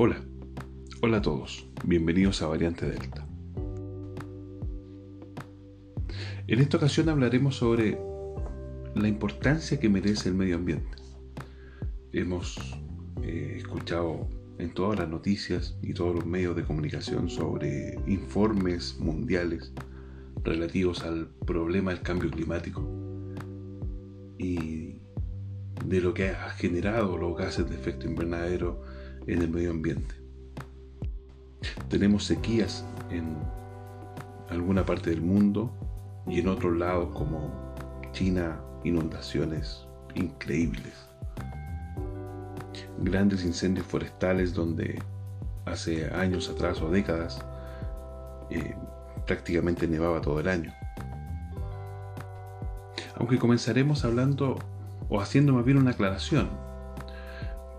Hola, hola a todos, bienvenidos a Variante Delta. En esta ocasión hablaremos sobre la importancia que merece el medio ambiente. Hemos eh, escuchado en todas las noticias y todos los medios de comunicación sobre informes mundiales relativos al problema del cambio climático y de lo que ha generado los gases de efecto invernadero en el medio ambiente. Tenemos sequías en alguna parte del mundo y en otros lados como China, inundaciones increíbles. Grandes incendios forestales donde hace años atrás o décadas eh, prácticamente nevaba todo el año. Aunque comenzaremos hablando o haciendo más bien una aclaración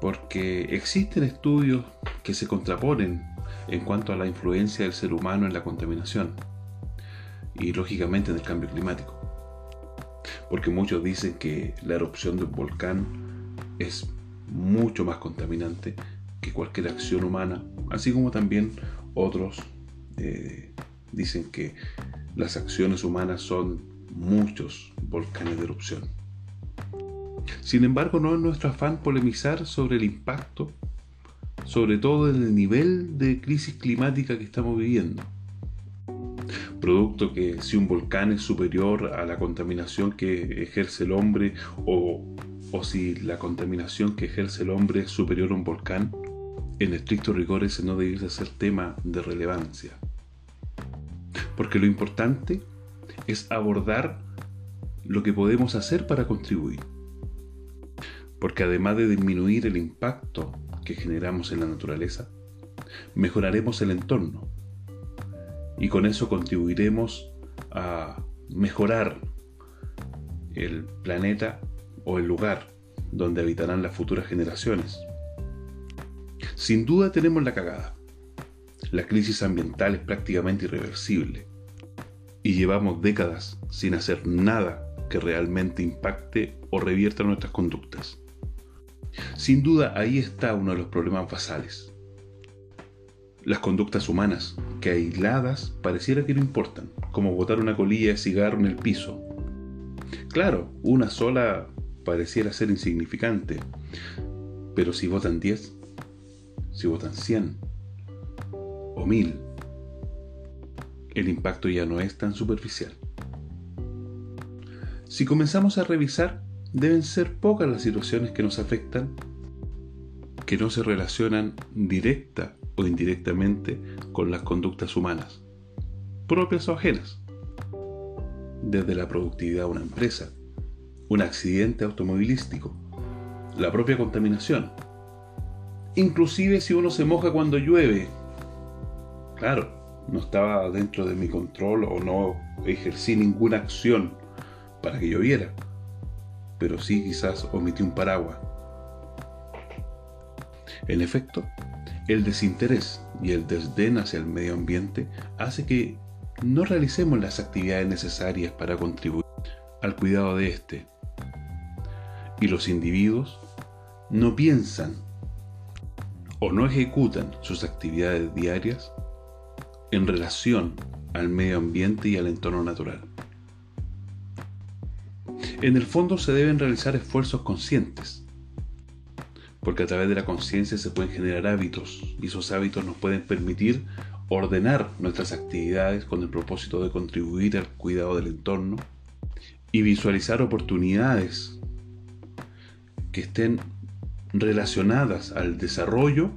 porque existen estudios que se contraponen en cuanto a la influencia del ser humano en la contaminación y lógicamente en el cambio climático. Porque muchos dicen que la erupción de un volcán es mucho más contaminante que cualquier acción humana, así como también otros eh, dicen que las acciones humanas son muchos volcanes de erupción. Sin embargo, no es nuestro afán polemizar sobre el impacto, sobre todo en el nivel de crisis climática que estamos viviendo. Producto que si un volcán es superior a la contaminación que ejerce el hombre o, o si la contaminación que ejerce el hombre es superior a un volcán, en estricto rigor ese no debe ser tema de relevancia. Porque lo importante es abordar lo que podemos hacer para contribuir porque además de disminuir el impacto que generamos en la naturaleza, mejoraremos el entorno y con eso contribuiremos a mejorar el planeta o el lugar donde habitarán las futuras generaciones. Sin duda tenemos la cagada. La crisis ambiental es prácticamente irreversible y llevamos décadas sin hacer nada que realmente impacte o revierta nuestras conductas. Sin duda ahí está uno de los problemas basales. Las conductas humanas, que aisladas pareciera que no importan, como botar una colilla de cigarro en el piso. Claro, una sola pareciera ser insignificante, pero si votan 10, si votan 100 o 1000, el impacto ya no es tan superficial. Si comenzamos a revisar deben ser pocas las situaciones que nos afectan, que no se relacionan directa o indirectamente con las conductas humanas, propias o ajenas. Desde la productividad de una empresa, un accidente automovilístico, la propia contaminación, inclusive si uno se moja cuando llueve. Claro, no estaba dentro de mi control o no ejercí ninguna acción para que lloviera pero sí quizás omití un paraguas. En efecto, el desinterés y el desdén hacia el medio ambiente hace que no realicemos las actividades necesarias para contribuir al cuidado de éste. Y los individuos no piensan o no ejecutan sus actividades diarias en relación al medio ambiente y al entorno natural. En el fondo se deben realizar esfuerzos conscientes, porque a través de la conciencia se pueden generar hábitos y esos hábitos nos pueden permitir ordenar nuestras actividades con el propósito de contribuir al cuidado del entorno y visualizar oportunidades que estén relacionadas al desarrollo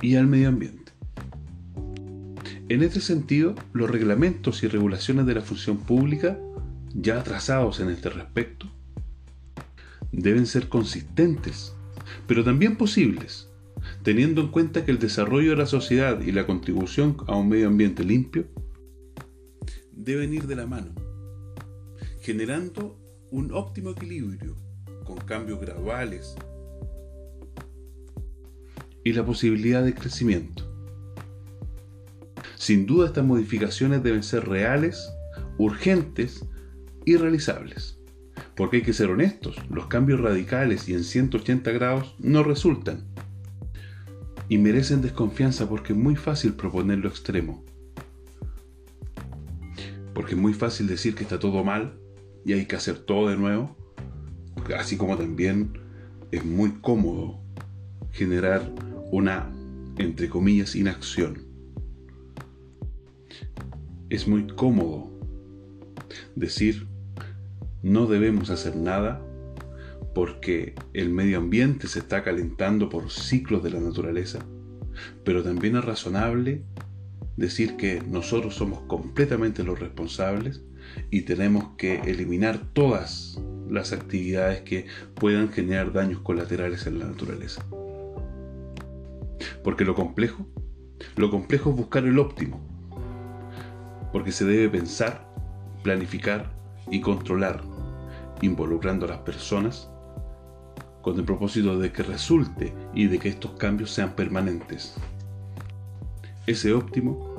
y al medio ambiente. En este sentido, los reglamentos y regulaciones de la función pública ya trazados en este respecto deben ser consistentes, pero también posibles, teniendo en cuenta que el desarrollo de la sociedad y la contribución a un medio ambiente limpio deben ir de la mano, generando un óptimo equilibrio con cambios graduales y la posibilidad de crecimiento. Sin duda estas modificaciones deben ser reales, urgentes irrealizables. Porque hay que ser honestos, los cambios radicales y en 180 grados no resultan. y merecen desconfianza porque es muy fácil proponer lo extremo. Porque es muy fácil decir que está todo mal y hay que hacer todo de nuevo. Así como también es muy cómodo generar una, entre comillas, inacción. Es muy cómodo decir no debemos hacer nada porque el medio ambiente se está calentando por ciclos de la naturaleza, pero también es razonable decir que nosotros somos completamente los responsables y tenemos que eliminar todas las actividades que puedan generar daños colaterales en la naturaleza. Porque lo complejo, lo complejo es buscar el óptimo, porque se debe pensar, planificar y controlar, involucrando a las personas con el propósito de que resulte y de que estos cambios sean permanentes. Ese óptimo,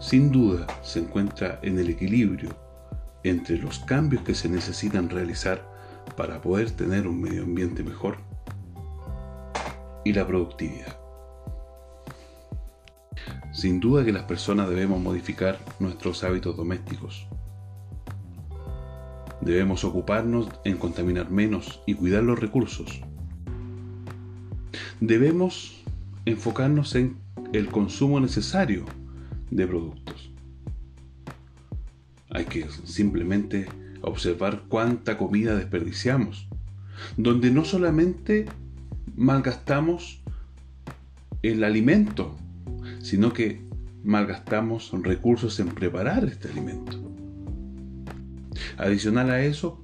sin duda, se encuentra en el equilibrio entre los cambios que se necesitan realizar para poder tener un medio ambiente mejor y la productividad. Sin duda que las personas debemos modificar nuestros hábitos domésticos. Debemos ocuparnos en contaminar menos y cuidar los recursos. Debemos enfocarnos en el consumo necesario de productos. Hay que simplemente observar cuánta comida desperdiciamos, donde no solamente malgastamos el alimento, sino que malgastamos recursos en preparar este alimento. Adicional a eso,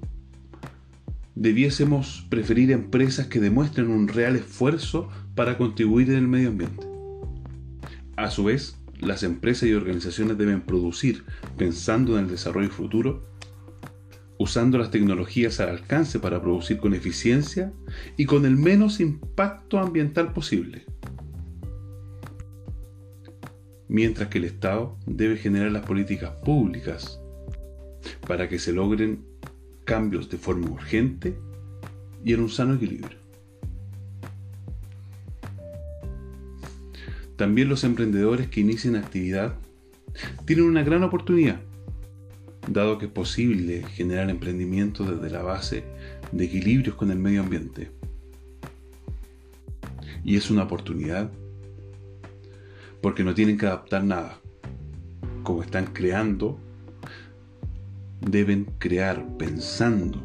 debiésemos preferir empresas que demuestren un real esfuerzo para contribuir en el medio ambiente. A su vez, las empresas y organizaciones deben producir pensando en el desarrollo futuro, usando las tecnologías al alcance para producir con eficiencia y con el menos impacto ambiental posible mientras que el Estado debe generar las políticas públicas para que se logren cambios de forma urgente y en un sano equilibrio. También los emprendedores que inician actividad tienen una gran oportunidad, dado que es posible generar emprendimiento desde la base de equilibrios con el medio ambiente. Y es una oportunidad porque no tienen que adaptar nada. Como están creando, deben crear pensando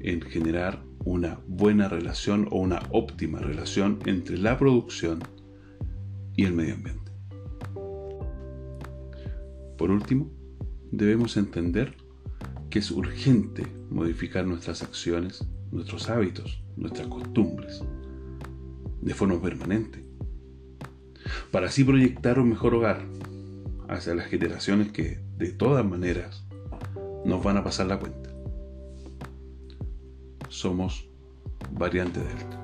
en generar una buena relación o una óptima relación entre la producción y el medio ambiente. Por último, debemos entender que es urgente modificar nuestras acciones, nuestros hábitos, nuestras costumbres, de forma permanente para así proyectar un mejor hogar hacia las generaciones que de todas maneras nos van a pasar la cuenta. Somos variante Delta.